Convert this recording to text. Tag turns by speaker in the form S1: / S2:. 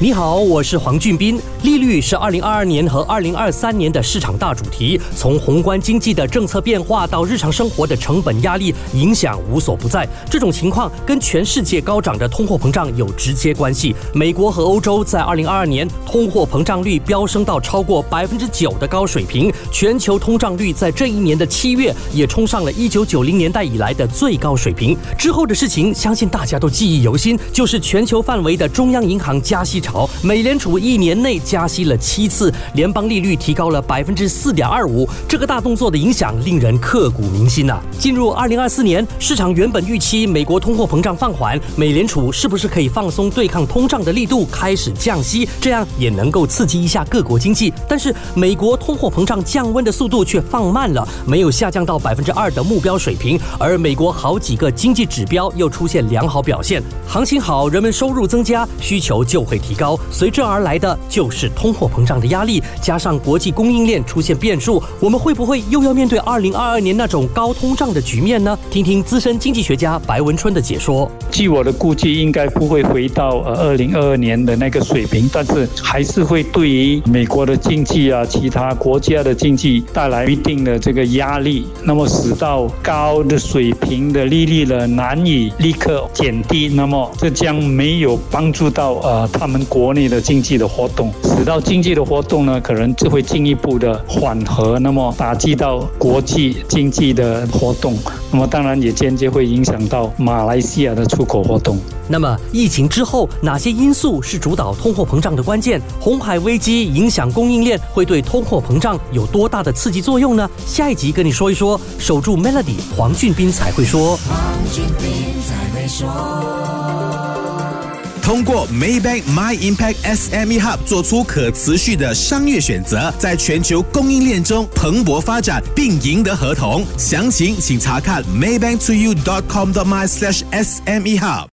S1: 你好，我是黄俊斌。利率是二零二二年和二零二三年的市场大主题。从宏观经济的政策变化到日常生活的成本压力，影响无所不在。这种情况跟全世界高涨的通货膨胀有直接关系。美国和欧洲在二零二二年通货膨胀率飙升到超过百分之九的高水平，全球通胀率在这一年的七月也冲上了一九九零年代以来的最高水平。之后的事情，相信大家都记忆犹新，就是全球范围的中央银行加息。美联储一年内加息了七次，联邦利率提高了百分之四点二五。这个大动作的影响令人刻骨铭心呐。进入二零二四年，市场原本预期美国通货膨胀放缓，美联储是不是可以放松对抗通胀的力度，开始降息，这样也能够刺激一下各国经济。但是美国通货膨胀降温的速度却放慢了，没有下降到百分之二的目标水平，而美国好几个经济指标又出现良好表现，行情好，人们收入增加，需求就会提。高，随之而来的就是通货膨胀的压力，加上国际供应链出现变数，我们会不会又要面对二零二二年那种高通胀的局面呢？听听资深经济学家白文春的解说。
S2: 据我的估计，应该不会回到呃二零二二年的那个水平，但是还是会对于美国的经济啊，其他国家的经济带来一定的这个压力，那么使到高的水平的利率呢难以立刻减低，那么这将没有帮助到呃他们。国内的经济的活动，使到经济的活动呢，可能就会进一步的缓和，那么打击到国际经济的活动，那么当然也间接会影响到马来西亚的出口活动。
S1: 那么疫情之后，哪些因素是主导通货膨胀的关键？红海危机影响供应链，会对通货膨胀有多大的刺激作用呢？下一集跟你说一说。守住 Melody，黄俊斌才会说。
S3: 黄俊斌才会说。
S4: 通过 Maybank My Impact SME Hub 做出可持续的商业选择，在全球供应链中蓬勃发展，并赢得合同。详情请查看 maybanktoyou.com.my/sme hub。